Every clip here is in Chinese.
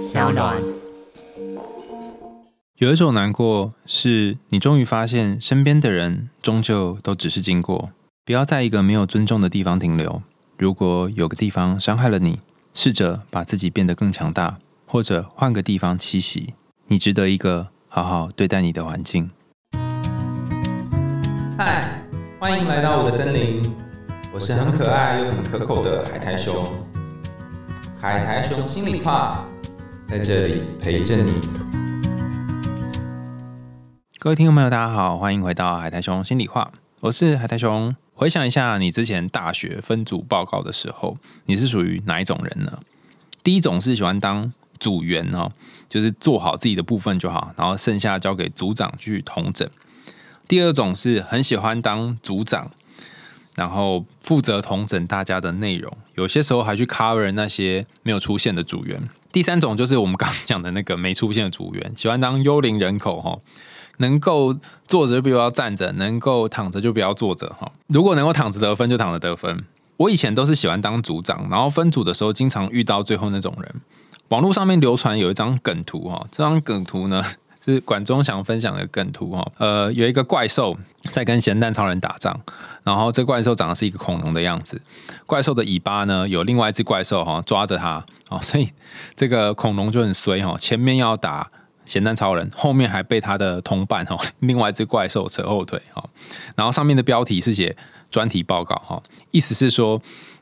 小暖。有一种难过，是你终于发现身边的人终究都只是经过。不要在一个没有尊重的地方停留。如果有个地方伤害了你，试着把自己变得更强大，或者换个地方栖息。你值得一个好好对待你的环境。嗨，欢迎来到我的森林，我是很可爱又很可口的海苔熊。海苔熊心里话，在这里陪着你。各位听众朋友，大家好，欢迎回到海苔熊心里话，我是海苔熊。回想一下，你之前大学分组报告的时候，你是属于哪一种人呢？第一种是喜欢当组员哦，就是做好自己的部分就好，然后剩下交给组长去统整。第二种是很喜欢当组长，然后负责统整大家的内容，有些时候还去 cover 那些没有出现的组员。第三种就是我们刚刚讲的那个没出现的组员，喜欢当幽灵人口哈。能够坐着就不要站着，能够躺着就不要坐着哈。如果能够躺着得分就躺着得分。我以前都是喜欢当组长，然后分组的时候经常遇到最后那种人。网络上面流传有一张梗图哈，这张梗图呢是管中祥分享的梗图哈。呃，有一个怪兽在跟咸蛋超人打仗，然后这怪兽长得是一个恐龙的样子，怪兽的尾巴呢有另外一只怪兽哈抓着它哦，所以这个恐龙就很衰哈，前面要打。咸蛋超人后面还被他的同伴哈，另外一只怪兽扯后腿哈，然后上面的标题是写专题报告哈，意思是说，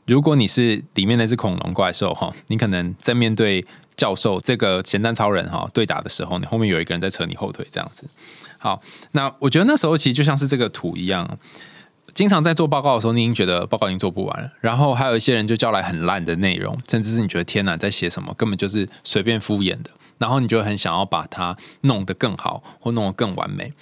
如果你是里面那只恐龙怪兽哈，你可能在面对教授这个咸蛋超人哈对打的时候，你后面有一个人在扯你后腿这样子。好，那我觉得那时候其实就像是这个图一样，经常在做报告的时候，你已经觉得报告已经做不完了，然后还有一些人就交来很烂的内容，甚至是你觉得天哪，在写什么，根本就是随便敷衍的。然后你就很想要把它弄得更好，或弄得更完美。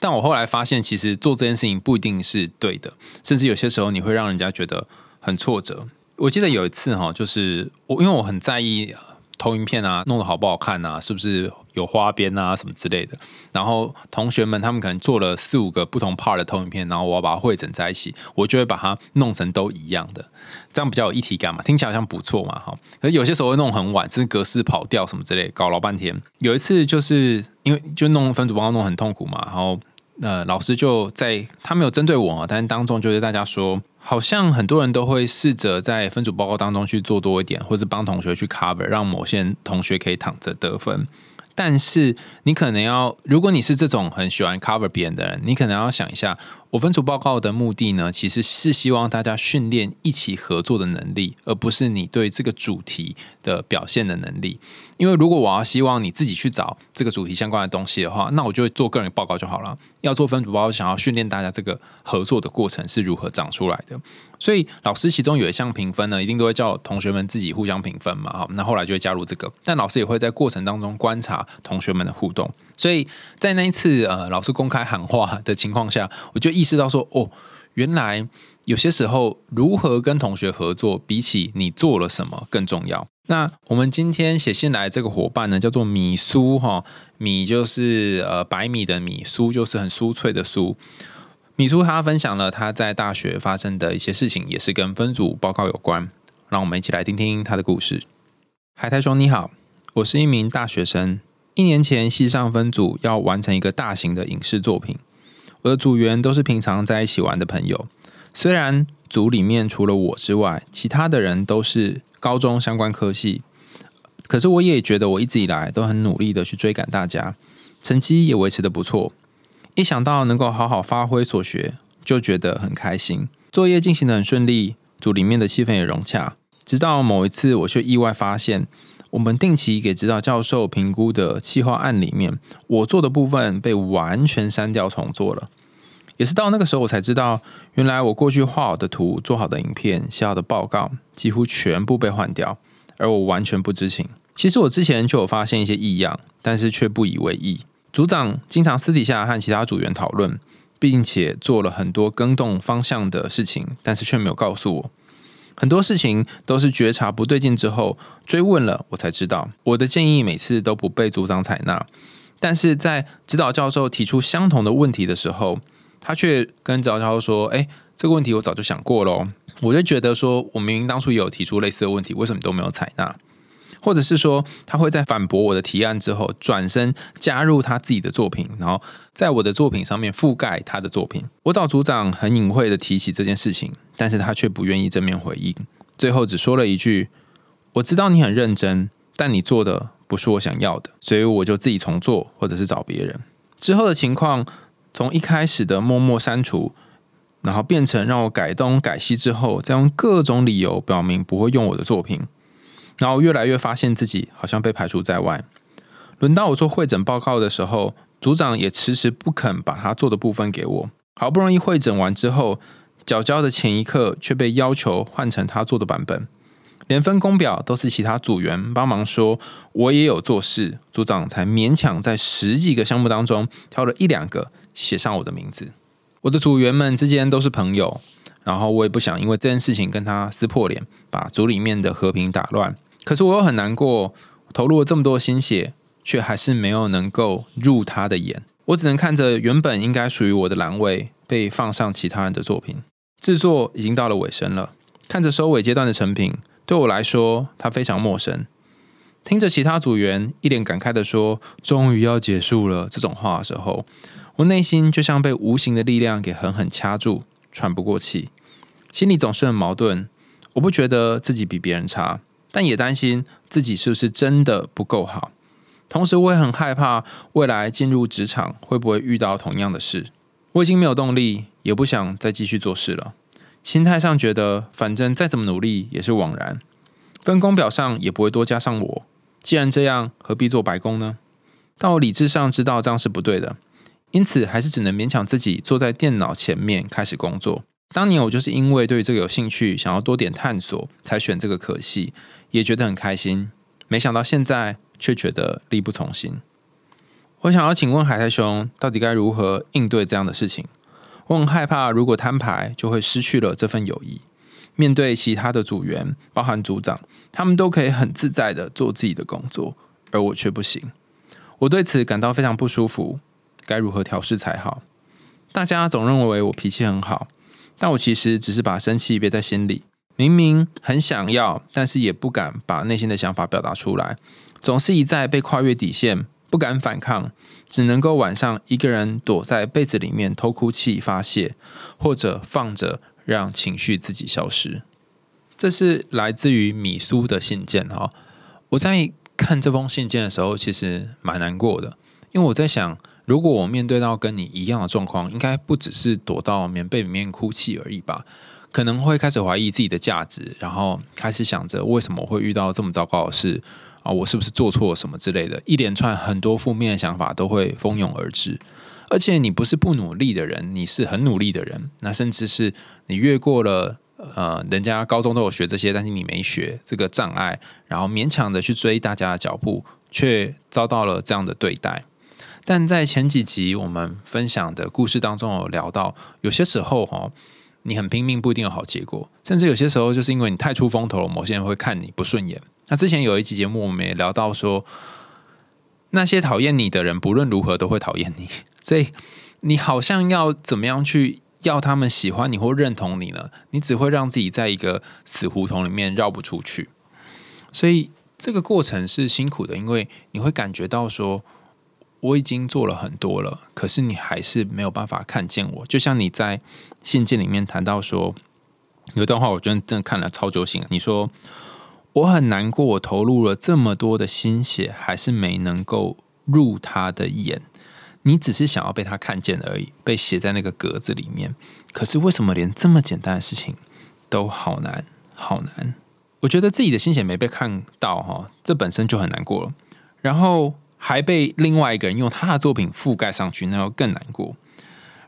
但我后来发现，其实做这件事情不一定是对的，甚至有些时候你会让人家觉得很挫折。我记得有一次哈，就是我因为我很在意。投影片啊，弄得好不好看啊？是不是有花边啊，什么之类的？然后同学们他们可能做了四五个不同 part 的投影片，然后我要把它汇整在一起，我就会把它弄成都一样的，这样比较有一体感嘛，听起来好像不错嘛，哈。可是有些时候会弄很晚，甚至格式跑调什么之类，搞老半天。有一次就是因为就弄分组报告弄很痛苦嘛，然后呃老师就在他没有针对我，但是当中就对大家说。好像很多人都会试着在分组报告当中去做多一点，或是帮同学去 cover，让某些同学可以躺着得分。但是你可能要，如果你是这种很喜欢 cover 别人的人，你可能要想一下。我分组报告的目的呢，其实是希望大家训练一起合作的能力，而不是你对这个主题的表现的能力。因为如果我要希望你自己去找这个主题相关的东西的话，那我就会做个人报告就好了。要做分组报告，想要训练大家这个合作的过程是如何长出来的。所以老师其中有一项评分呢，一定都会叫同学们自己互相评分嘛。好，那后来就会加入这个，但老师也会在过程当中观察同学们的互动。所以在那一次呃老师公开喊话的情况下，我就意识到说，哦，原来有些时候如何跟同学合作，比起你做了什么更重要。那我们今天写信来这个伙伴呢，叫做米苏哈，米就是呃白米的米，苏就是很酥脆的酥。米苏他分享了他在大学发生的一些事情，也是跟分组报告有关。让我们一起来听听他的故事。海苔兄你好，我是一名大学生。一年前，系上分组要完成一个大型的影视作品。我的组员都是平常在一起玩的朋友。虽然组里面除了我之外，其他的人都是高中相关科系，可是我也觉得我一直以来都很努力的去追赶大家，成绩也维持的不错。一想到能够好好发挥所学，就觉得很开心。作业进行的很顺利，组里面的气氛也融洽。直到某一次，我却意外发现。我们定期给指导教授评估的企划案里面，我做的部分被完全删掉重做了。也是到那个时候，我才知道，原来我过去画好的图、做好的影片、写好的报告，几乎全部被换掉，而我完全不知情。其实我之前就有发现一些异样，但是却不以为意。组长经常私底下和其他组员讨论，并且做了很多更动方向的事情，但是却没有告诉我。很多事情都是觉察不对劲之后追问了，我才知道我的建议每次都不被组长采纳。但是在指导教授提出相同的问题的时候，他却跟指导教授说：“哎，这个问题我早就想过喽。”我就觉得说，我明明当初也有提出类似的问题，为什么都没有采纳？或者是说他会在反驳我的提案之后，转身加入他自己的作品，然后在我的作品上面覆盖他的作品。我找组长很隐晦的提起这件事情，但是他却不愿意正面回应，最后只说了一句：“我知道你很认真，但你做的不是我想要的，所以我就自己重做，或者是找别人。”之后的情况，从一开始的默默删除。然后变成让我改东改西之后，再用各种理由表明不会用我的作品，然后越来越发现自己好像被排除在外。轮到我做会诊报告的时候，组长也迟迟不肯把他做的部分给我。好不容易会诊完之后，缴交的前一刻却被要求换成他做的版本，连分工表都是其他组员帮忙说，我也有做事，组长才勉强在十几个项目当中挑了一两个写上我的名字。我的组员们之间都是朋友，然后我也不想因为这件事情跟他撕破脸，把组里面的和平打乱。可是我又很难过，投入了这么多心血，却还是没有能够入他的眼。我只能看着原本应该属于我的栏位被放上其他人的作品。制作已经到了尾声了，看着收尾阶段的成品，对我来说它非常陌生。听着其他组员一脸感慨的说“终于要结束了”这种话的时候。我内心就像被无形的力量给狠狠掐住，喘不过气，心里总是很矛盾。我不觉得自己比别人差，但也担心自己是不是真的不够好。同时，我也很害怕未来进入职场会不会遇到同样的事。我已经没有动力，也不想再继续做事了。心态上觉得，反正再怎么努力也是枉然，分工表上也不会多加上我。既然这样，何必做白工呢？但我理智上知道这样是不对的。因此，还是只能勉强自己坐在电脑前面开始工作。当年我就是因为对这个有兴趣，想要多点探索，才选这个可系，也觉得很开心。没想到现在却觉得力不从心。我想要请问海苔熊，到底该如何应对这样的事情？我很害怕，如果摊牌，就会失去了这份友谊。面对其他的组员，包含组长，他们都可以很自在的做自己的工作，而我却不行。我对此感到非常不舒服。该如何调试才好？大家总认为我脾气很好，但我其实只是把生气憋在心里。明明很想要，但是也不敢把内心的想法表达出来，总是一再被跨越底线，不敢反抗，只能够晚上一个人躲在被子里面偷哭泣发泄，或者放着让情绪自己消失。这是来自于米苏的信件哈。我在看这封信件的时候，其实蛮难过的，因为我在想。如果我面对到跟你一样的状况，应该不只是躲到棉被里面哭泣而已吧？可能会开始怀疑自己的价值，然后开始想着为什么会遇到这么糟糕的事啊？我是不是做错了什么之类的？一连串很多负面的想法都会蜂拥而至。而且你不是不努力的人，你是很努力的人。那甚至是你越过了呃，人家高中都有学这些，但是你没学这个障碍，然后勉强的去追大家的脚步，却遭到了这样的对待。但在前几集我们分享的故事当中，有聊到，有些时候哈，你很拼命不一定有好结果，甚至有些时候就是因为你太出风头了，某些人会看你不顺眼。那之前有一集节目，我们也聊到说，那些讨厌你的人，不论如何都会讨厌你，所以你好像要怎么样去要他们喜欢你或认同你呢？你只会让自己在一个死胡同里面绕不出去。所以这个过程是辛苦的，因为你会感觉到说。我已经做了很多了，可是你还是没有办法看见我。就像你在信件里面谈到说，有一段话，我真的真的看了超揪心。你说我很难过，我投入了这么多的心血，还是没能够入他的眼。你只是想要被他看见而已，被写在那个格子里面。可是为什么连这么简单的事情都好难，好难？我觉得自己的心血没被看到，哈，这本身就很难过了。然后。还被另外一个人用他的作品覆盖上去，那要更难过。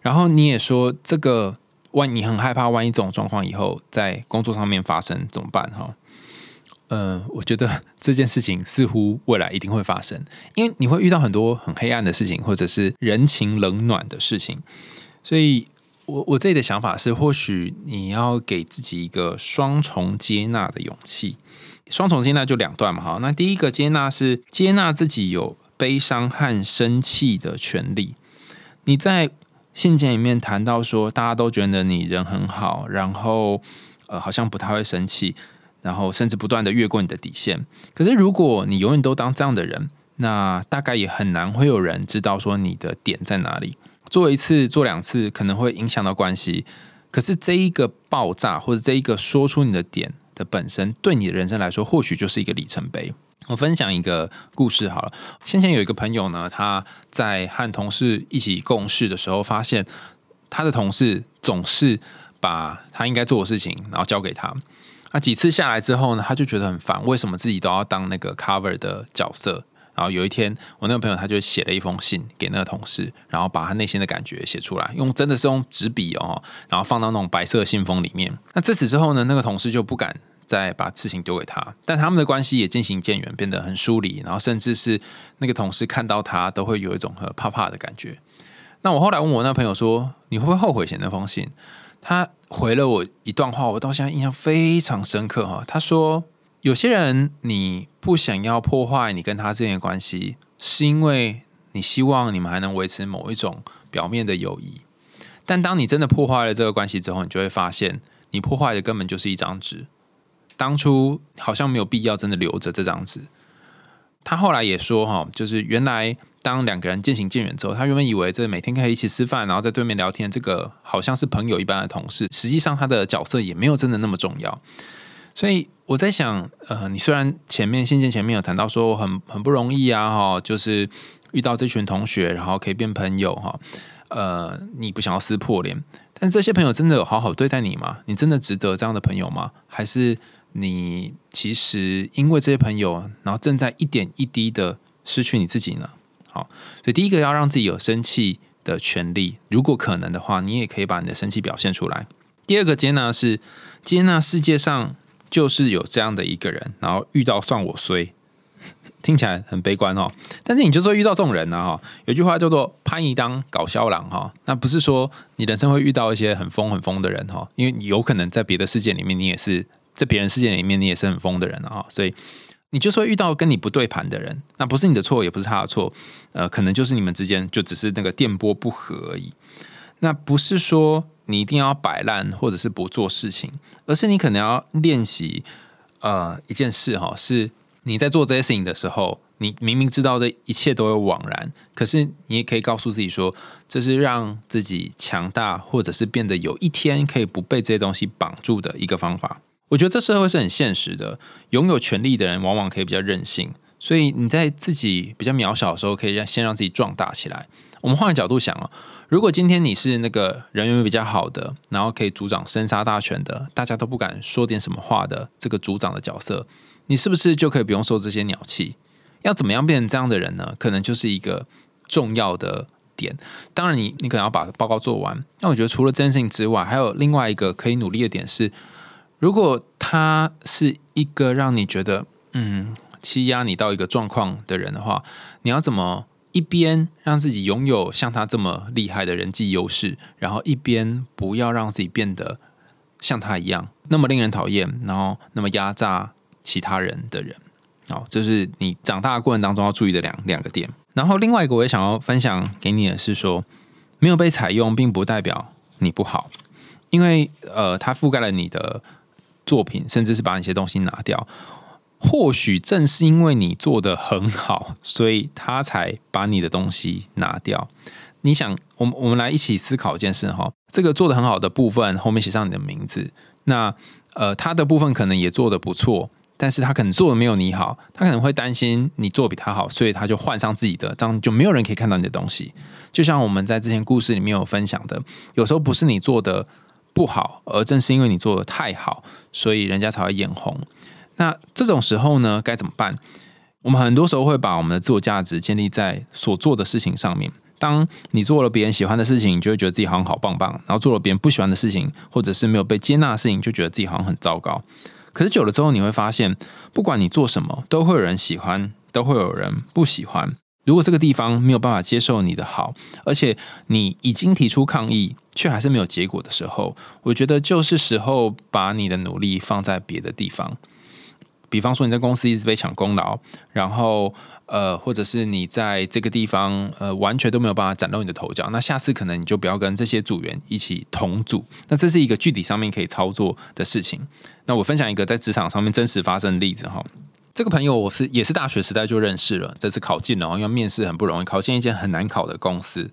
然后你也说，这个万你很害怕，万一这种状况以后在工作上面发生怎么办？哈，呃，我觉得这件事情似乎未来一定会发生，因为你会遇到很多很黑暗的事情，或者是人情冷暖的事情。所以我我自己的想法是，或许你要给自己一个双重接纳的勇气。双重接纳就两段嘛，哈。那第一个接纳是接纳自己有。悲伤和生气的权利。你在信件里面谈到说，大家都觉得你人很好，然后呃，好像不太会生气。然后甚至不断的越过你的底线。可是如果你永远都当这样的人，那大概也很难会有人知道说你的点在哪里。做一次、做两次，可能会影响到关系。可是这一个爆炸，或者这一个说出你的点的本身，对你的人生来说，或许就是一个里程碑。我分享一个故事好了。先前有一个朋友呢，他在和同事一起共事的时候，发现他的同事总是把他应该做的事情，然后交给他。那几次下来之后呢，他就觉得很烦，为什么自己都要当那个 cover 的角色？然后有一天，我那个朋友他就写了一封信给那个同事，然后把他内心的感觉写出来，用真的是用纸笔哦，然后放到那种白色信封里面。那自此之后呢，那个同事就不敢再把事情丢给他，但他们的关系也渐行渐远，变得很疏离，然后甚至是那个同事看到他都会有一种很怕怕的感觉。那我后来问我那朋友说：“你会不会后悔写那封信？”他回了我一段话，我到现在印象非常深刻哈。他说。有些人，你不想要破坏你跟他之间的关系，是因为你希望你们还能维持某一种表面的友谊。但当你真的破坏了这个关系之后，你就会发现，你破坏的根本就是一张纸。当初好像没有必要真的留着这张纸。他后来也说，哈，就是原来当两个人渐行渐远之后，他原本以为这每天可以一起吃饭，然后在对面聊天，这个好像是朋友一般的同事，实际上他的角色也没有真的那么重要。所以我在想，呃，你虽然前面信件前面有谈到说很很不容易啊，哈，就是遇到这群同学，然后可以变朋友，哈，呃，你不想要撕破脸，但这些朋友真的有好好对待你吗？你真的值得这样的朋友吗？还是你其实因为这些朋友，然后正在一点一滴的失去你自己呢？好，所以第一个要让自己有生气的权利，如果可能的话，你也可以把你的生气表现出来。第二个接纳是接纳世界上。就是有这样的一个人，然后遇到算我衰，听起来很悲观哦。但是你就说遇到这种人呢，哈，有句话叫做“潘一当搞笑郎”哈，那不是说你人生会遇到一些很疯很疯的人哈，因为你有可能在别的世界里面，你也是在别人世界里面，你也是很疯的人啊，所以你就说遇到跟你不对盘的人，那不是你的错，也不是他的错，呃，可能就是你们之间就只是那个电波不合而已，那不是说。你一定要摆烂，或者是不做事情，而是你可能要练习，呃，一件事哈，是你在做这些事情的时候，你明明知道这一切都有枉然，可是你也可以告诉自己说，这是让自己强大，或者是变得有一天可以不被这些东西绑住的一个方法。我觉得这社会是很现实的，拥有权力的人往往可以比较任性，所以你在自己比较渺小的时候，可以让先让自己壮大起来。我们换个角度想啊。如果今天你是那个人缘比较好的，然后可以组长生杀大权的，大家都不敢说点什么话的这个组长的角色，你是不是就可以不用受这些鸟气？要怎么样变成这样的人呢？可能就是一个重要的点。当然，你你可能要把报告做完。那我觉得除了这件事情之外，还有另外一个可以努力的点是，如果他是一个让你觉得嗯欺压你到一个状况的人的话，你要怎么？一边让自己拥有像他这么厉害的人际优势，然后一边不要让自己变得像他一样那么令人讨厌，然后那么压榨其他人的人。好，这是你长大的过程当中要注意的两两个点。然后另外一个我也想要分享给你的是说，没有被采用并不代表你不好，因为呃，它覆盖了你的作品，甚至是把一些东西拿掉。或许正是因为你做的很好，所以他才把你的东西拿掉。你想，我们我们来一起思考一件事哈。这个做的很好的部分后面写上你的名字，那呃，他的部分可能也做的不错，但是他可能做的没有你好，他可能会担心你做比他好，所以他就换上自己的，这样就没有人可以看到你的东西。就像我们在之前故事里面有分享的，有时候不是你做的不好，而正是因为你做的太好，所以人家才会眼红。那这种时候呢，该怎么办？我们很多时候会把我们的自我价值建立在所做的事情上面。当你做了别人喜欢的事情，你就会觉得自己好像好棒棒；然后做了别人不喜欢的事情，或者是没有被接纳的事情，就觉得自己好像很糟糕。可是久了之后，你会发现，不管你做什么，都会有人喜欢，都会有人不喜欢。如果这个地方没有办法接受你的好，而且你已经提出抗议，却还是没有结果的时候，我觉得就是时候把你的努力放在别的地方。比方说你在公司一直被抢功劳，然后呃，或者是你在这个地方呃完全都没有办法崭露你的头角，那下次可能你就不要跟这些组员一起同组。那这是一个具体上面可以操作的事情。那我分享一个在职场上面真实发生的例子哈。这个朋友我是也是大学时代就认识了，这次考进了，因为面试很不容易，考进一间很难考的公司。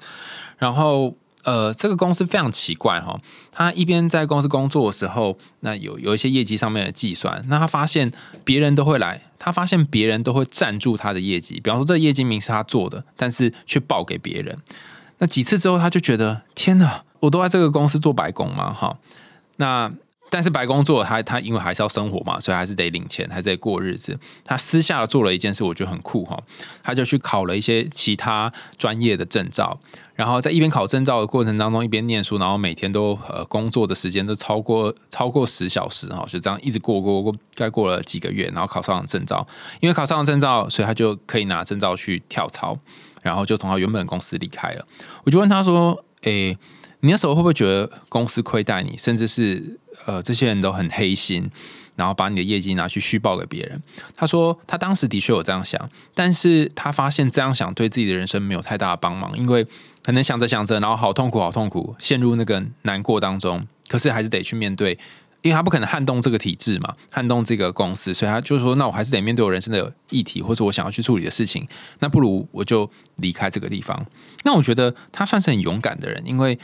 然后呃，这个公司非常奇怪哈，他一边在公司工作的时候，那有有一些业绩上面的计算，那他发现别人都会来，他发现别人都会赞助他的业绩，比方说这业绩名是他做的，但是却报给别人。那几次之后，他就觉得天哪，我都在这个公司做白工嘛哈，那。但是白工作，他他因为还是要生活嘛，所以还是得领钱，还是得过日子。他私下做了一件事，我觉得很酷哈，他就去考了一些其他专业的证照，然后在一边考证照的过程当中，一边念书，然后每天都呃工作的时间都超过超过十小时哈，就这样一直过过过，该过了几个月，然后考上了证照。因为考上了证照，所以他就可以拿证照去跳槽，然后就从他原本公司离开了。我就问他说：“诶，你那时候会不会觉得公司亏待你，甚至是？”呃，这些人都很黑心，然后把你的业绩拿去虚报给别人。他说他当时的确有这样想，但是他发现这样想对自己的人生没有太大的帮忙，因为可能想着想着，然后好痛苦，好痛苦，陷入那个难过当中。可是还是得去面对，因为他不可能撼动这个体制嘛，撼动这个公司，所以他就说，那我还是得面对我人生的议题，或者我想要去处理的事情。那不如我就离开这个地方。那我觉得他算是很勇敢的人，因为。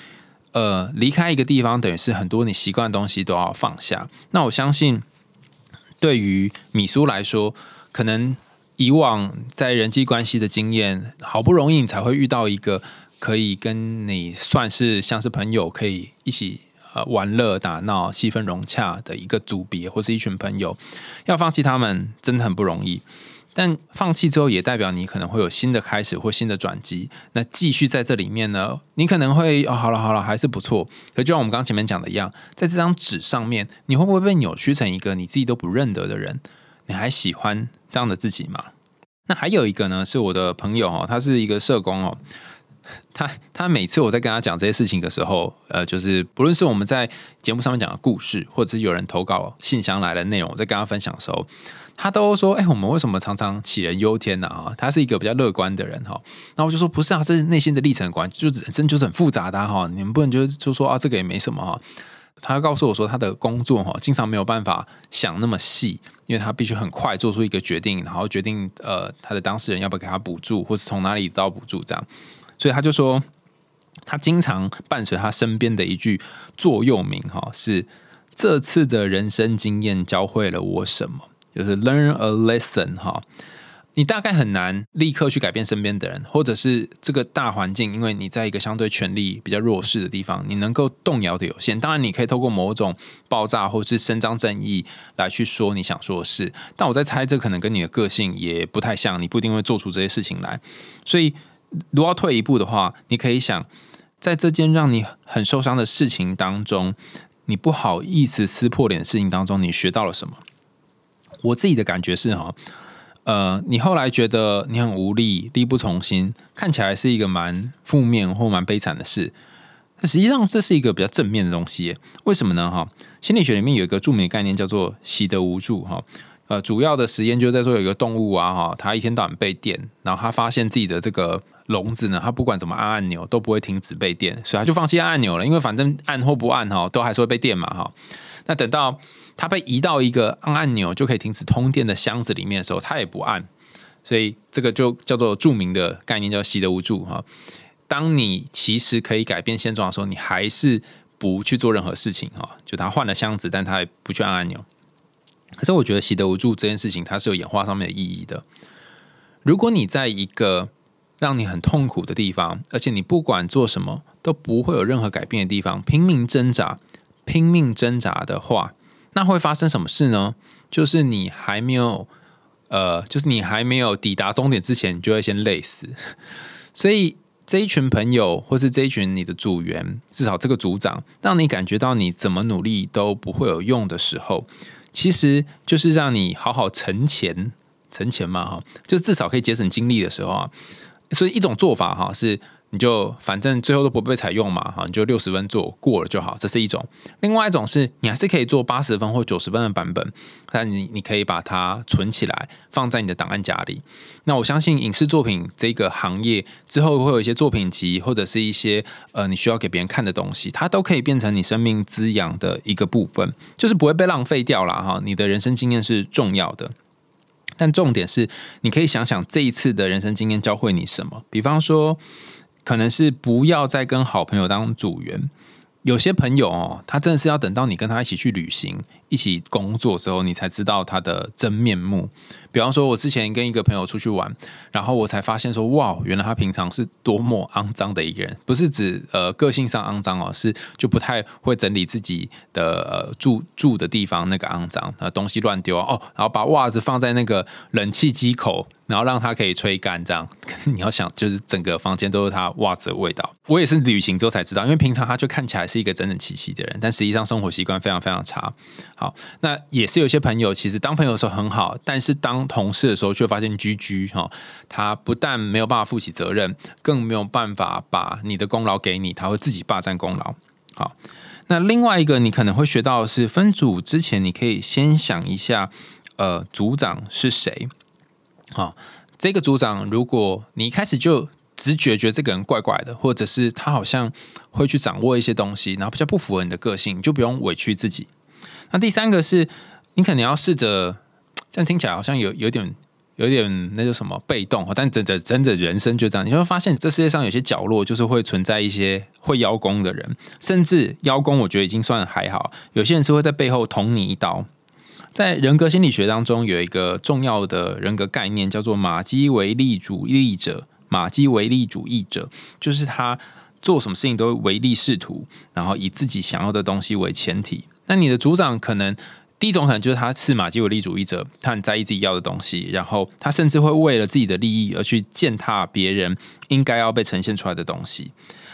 呃，离开一个地方，等于是很多你习惯的东西都要放下。那我相信，对于米苏来说，可能以往在人际关系的经验，好不容易你才会遇到一个可以跟你算是像是朋友，可以一起呃玩乐打闹、气氛融洽的一个组别，或是一群朋友，要放弃他们，真的很不容易。但放弃之后，也代表你可能会有新的开始或新的转机。那继续在这里面呢？你可能会哦，好了好了，还是不错。可就像我们刚前面讲的一样，在这张纸上面，你会不会被扭曲成一个你自己都不认得的人？你还喜欢这样的自己吗？那还有一个呢，是我的朋友哦，他是一个社工哦。他他每次我在跟他讲这些事情的时候，呃，就是不论是我们在节目上面讲的故事，或者是有人投稿信箱来的内容，我在跟他分享的时候。他都说：“哎，我们为什么常常杞人忧天呢？啊，他是一个比较乐观的人哈。那我就说不是啊，这是内心的历程观，就人生就是很复杂的哈。你们不能就就说啊，这个也没什么哈。他告诉我说，他的工作哈，经常没有办法想那么细，因为他必须很快做出一个决定，然后决定呃，他的当事人要不要给他补助，或是从哪里得到补助这样。所以他就说，他经常伴随他身边的一句座右铭哈，是这次的人生经验教会了我什么。”就是 learn a lesson 哈，你大概很难立刻去改变身边的人，或者是这个大环境，因为你在一个相对权力比较弱势的地方，你能够动摇的有限。当然，你可以透过某种爆炸或是伸张正义来去说你想说的事，但我在猜，这可能跟你的个性也不太像，你不一定会做出这些事情来。所以，如果要退一步的话，你可以想，在这件让你很受伤的事情当中，你不好意思撕破脸的事情当中，你学到了什么？我自己的感觉是哈，呃，你后来觉得你很无力、力不从心，看起来是一个蛮负面或蛮悲惨的事。实际上，这是一个比较正面的东西。为什么呢？哈，心理学里面有一个著名的概念叫做“习得无助”哈。呃，主要的实验就在说有一个动物啊哈，它一天到晚被电，然后它发现自己的这个笼子呢，它不管怎么按按钮都不会停止被电，所以它就放弃按按钮了，因为反正按或不按哈，都还是会被电嘛哈。那等到它被移到一个按按钮就可以停止通电的箱子里面的时候，它也不按，所以这个就叫做著名的概念，叫习得无助哈。当你其实可以改变现状的时候，你还是不去做任何事情哈。就他换了箱子，但他也不去按按钮。可是我觉得习得无助这件事情，它是有演化上面的意义的。如果你在一个让你很痛苦的地方，而且你不管做什么都不会有任何改变的地方，拼命挣扎、拼命挣扎的话。那会发生什么事呢？就是你还没有，呃，就是你还没有抵达终点之前，你就会先累死。所以这一群朋友，或是这一群你的组员，至少这个组长，让你感觉到你怎么努力都不会有用的时候，其实就是让你好好存钱，存钱嘛，哈，就至少可以节省精力的时候啊。所以一种做法哈，是你就反正最后都不被采用嘛，哈，你就六十分做过了就好，这是一种。另外一种是你还是可以做八十分或九十分的版本，但你你可以把它存起来，放在你的档案夹里。那我相信影视作品这个行业之后会有一些作品集，或者是一些呃你需要给别人看的东西，它都可以变成你生命滋养的一个部分，就是不会被浪费掉了哈。你的人生经验是重要的。但重点是，你可以想想这一次的人生经验教会你什么。比方说，可能是不要再跟好朋友当组员。有些朋友哦，他真的是要等到你跟他一起去旅行。一起工作之后，你才知道他的真面目。比方说，我之前跟一个朋友出去玩，然后我才发现说，哇，原来他平常是多么肮脏的一个人。不是指呃个性上肮脏哦，是就不太会整理自己的呃住住的地方那个肮脏，呃东西乱丢哦，然后把袜子放在那个冷气机口，然后让它可以吹干这样。可是你要想，就是整个房间都是他袜子的味道。我也是旅行之后才知道，因为平常他就看起来是一个整整齐齐的人，但实际上生活习惯非常非常差。好，那也是有些朋友，其实当朋友的时候很好，但是当同事的时候却发现居居哈，他不但没有办法负起责任，更没有办法把你的功劳给你，他会自己霸占功劳。好，那另外一个你可能会学到的是，分组之前你可以先想一下，呃，组长是谁？好，这个组长，如果你一开始就直觉觉得这个人怪怪的，或者是他好像会去掌握一些东西，然后比较不符合你的个性，你就不用委屈自己。那第三个是，你可能要试着，这样听起来好像有有点有点那叫什么被动，但真的真的人生就这样，你会发现这世界上有些角落就是会存在一些会邀功的人，甚至邀功，我觉得已经算还好。有些人是会在背后捅你一刀。在人格心理学当中，有一个重要的人格概念叫做马基维利主义者。马基维利主义者就是他做什么事情都唯利是图，然后以自己想要的东西为前提。那你的组长可能第一种可能就是他是马基维利主义者，他很在意自己要的东西，然后他甚至会为了自己的利益而去践踏别人应该要被呈现出来的东西。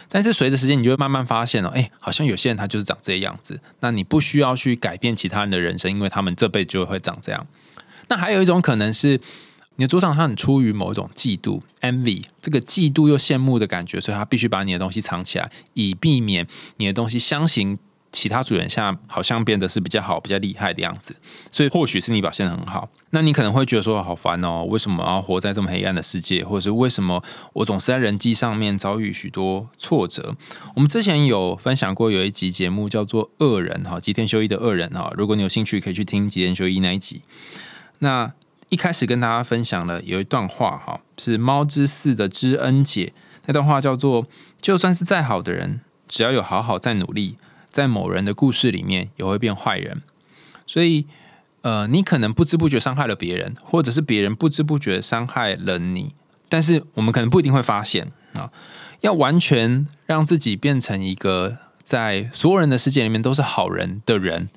但是随着时间，你就会慢慢发现哦，哎，好像有些人他就是长这样子。那你不需要去改变其他人的人生，因为他们这辈子就会长这样。那还有一种可能是你的组长他很出于某一种嫉妒 （envy），这个嫉妒又羡慕的感觉，所以他必须把你的东西藏起来，以避免你的东西相形。其他组员现在好像变得是比较好、比较厉害的样子，所以或许是你表现的很好。那你可能会觉得说好烦哦，为什么要活在这么黑暗的世界？或者是为什么我总是在人际上面遭遇许多挫折？我们之前有分享过有一集节目叫做《恶人》哈，吉田修一的《恶人》哈，如果你有兴趣可以去听吉田修一那一集。那一开始跟大家分享了有一段话哈，是猫之寺的知恩姐那段话叫做：就算是再好的人，只要有好好在努力。在某人的故事里面也会变坏人，所以呃，你可能不知不觉伤害了别人，或者是别人不知不觉伤害了你，但是我们可能不一定会发现啊。要完全让自己变成一个在所有人的世界里面都是好人的人，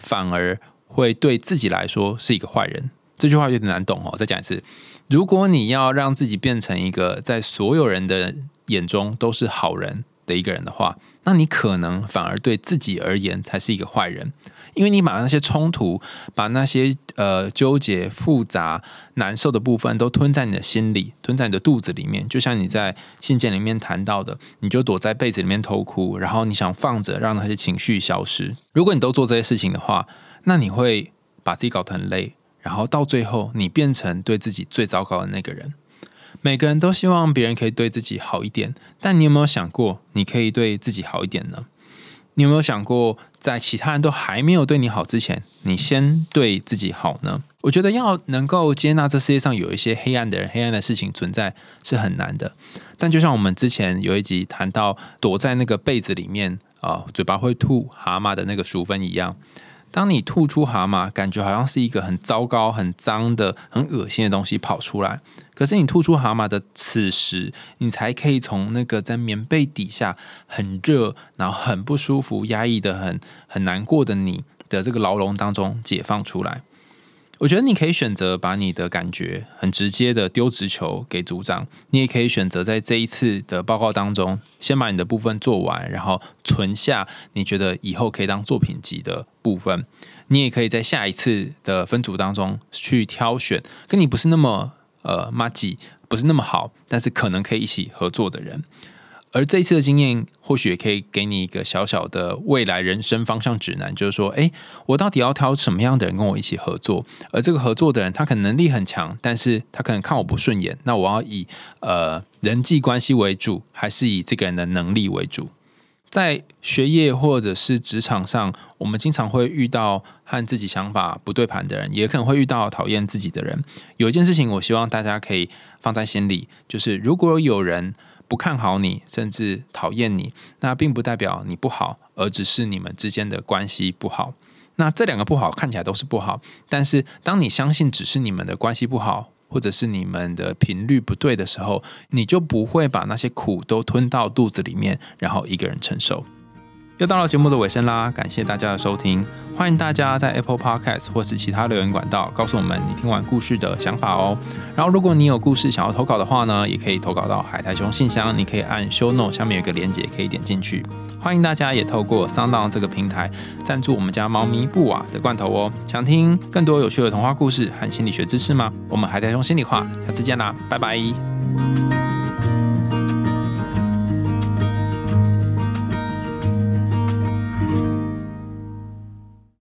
反而会对自己来说是一个坏人。这句话有点难懂哦，再讲一次：如果你要让自己变成一个在所有人的眼中都是好人。的一个人的话，那你可能反而对自己而言才是一个坏人，因为你把那些冲突、把那些呃纠结、复杂、难受的部分都吞在你的心里，吞在你的肚子里面。就像你在信件里面谈到的，你就躲在被子里面偷哭，然后你想放着让那些情绪消失。如果你都做这些事情的话，那你会把自己搞得很累，然后到最后你变成对自己最糟糕的那个人。每个人都希望别人可以对自己好一点，但你有没有想过，你可以对自己好一点呢？你有没有想过，在其他人都还没有对你好之前，你先对自己好呢？我觉得要能够接纳这世界上有一些黑暗的人、黑暗的事情存在是很难的。但就像我们之前有一集谈到，躲在那个被子里面啊，嘴巴会吐蛤蟆的那个淑芬一样。当你吐出蛤蟆，感觉好像是一个很糟糕、很脏的、很恶心的东西跑出来。可是你吐出蛤蟆的此时，你才可以从那个在棉被底下很热、然后很不舒服、压抑的很很难过的你的这个牢笼当中解放出来。我觉得你可以选择把你的感觉很直接的丢直球给组长，你也可以选择在这一次的报告当中先把你的部分做完，然后存下你觉得以后可以当作品集的部分。你也可以在下一次的分组当中去挑选跟你不是那么呃 m a 不是那么好，但是可能可以一起合作的人。而这一次的经验，或许也可以给你一个小小的未来人生方向指南，就是说，诶，我到底要挑什么样的人跟我一起合作？而这个合作的人，他可能能力很强，但是他可能看我不顺眼，那我要以呃人际关系为主，还是以这个人的能力为主？在学业或者是职场上，我们经常会遇到和自己想法不对盘的人，也可能会遇到讨厌自己的人。有一件事情，我希望大家可以放在心里，就是如果有人不看好你，甚至讨厌你，那并不代表你不好，而只是你们之间的关系不好。那这两个不好看起来都是不好，但是当你相信只是你们的关系不好，或者是你们的频率不对的时候，你就不会把那些苦都吞到肚子里面，然后一个人承受。又到了节目的尾声啦，感谢大家的收听，欢迎大家在 Apple Podcast 或是其他留言管道告诉我们你听完故事的想法哦。然后，如果你有故事想要投稿的话呢，也可以投稿到海苔熊信箱，你可以按 Show Note 下面有一个链接，可以点进去。欢迎大家也透过 Sound 这个平台赞助我们家猫咪布瓦的罐头哦。想听更多有趣的童话故事和心理学知识吗？我们海苔熊心里话，下次见啦，拜拜。